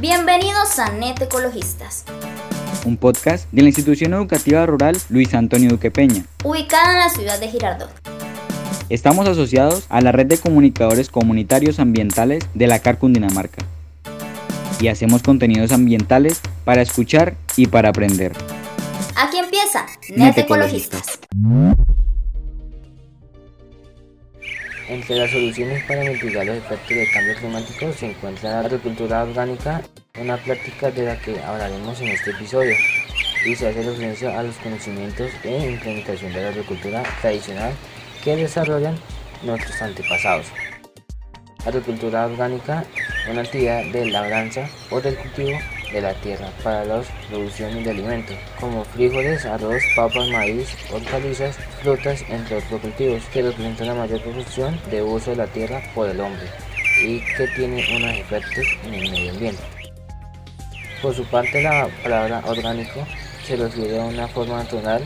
Bienvenidos a Net Ecologistas, un podcast de la institución educativa rural Luis Antonio Duque Peña, ubicada en la ciudad de Girardot. Estamos asociados a la red de comunicadores comunitarios ambientales de la CAR Cundinamarca y hacemos contenidos ambientales para escuchar y para aprender. Aquí empieza Net Ecologistas. Entre las soluciones para mitigar los efectos del cambio climático se encuentra la agricultura orgánica, una práctica de la que hablaremos en este episodio, y se hace referencia a los conocimientos e implementación de la agricultura tradicional que desarrollan nuestros antepasados. Agricultura orgánica, una actividad de labranza o del cultivo de la tierra para la producción de alimentos, como frijoles, arroz, papas, maíz, hortalizas, frutas, entre otros cultivos, que representan la mayor producción de uso de la tierra por el hombre y que tiene unos efectos en el medio ambiente. Por su parte, la palabra orgánico se refiere a una forma natural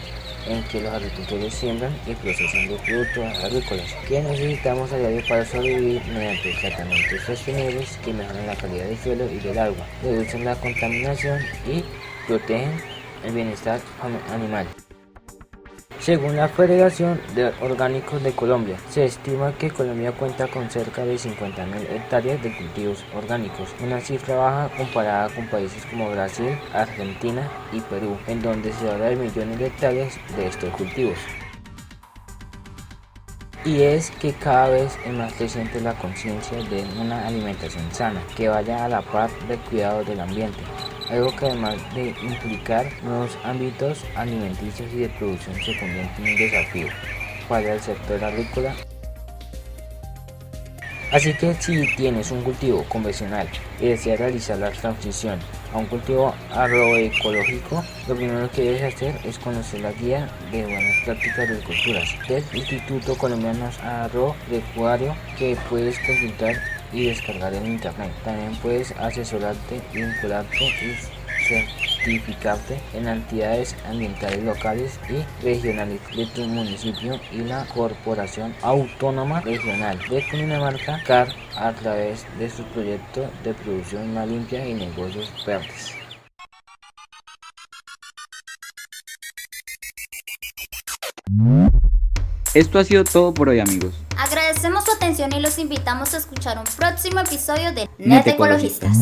en que los agricultores siembran y procesan los productos agrícolas que necesitamos a diario para sobrevivir mediante tratamientos sostenibles que mejoran la calidad del suelo y del agua, reducen la contaminación y protegen el bienestar animal. Según la Federación de Orgánicos de Colombia, se estima que Colombia cuenta con cerca de 50.000 hectáreas de cultivos orgánicos, una cifra baja comparada con países como Brasil, Argentina y Perú, en donde se habla de millones de hectáreas de estos cultivos. Y es que cada vez es más presente la conciencia de una alimentación sana, que vaya a la par del cuidado del ambiente, algo que además de implicar nuevos ámbitos alimenticios y de producción se convierte en un desafío para el sector agrícola. Así que si tienes un cultivo convencional y deseas realizar la transición a un cultivo agroecológico, lo primero que debes hacer es conocer la guía de buenas prácticas de agriculturas del Instituto Colombiano Agropecuario que puedes consultar y descargar en internet. También puedes asesorarte, vincularte y certificarte en entidades ambientales locales y regionales de tu municipio y la Corporación Autónoma Regional de Cundinamarca CAR a través de su proyecto de producción más limpia y negocios verdes. Esto ha sido todo por hoy amigos. Atención y los invitamos a escuchar un próximo episodio de Net Ecologistas.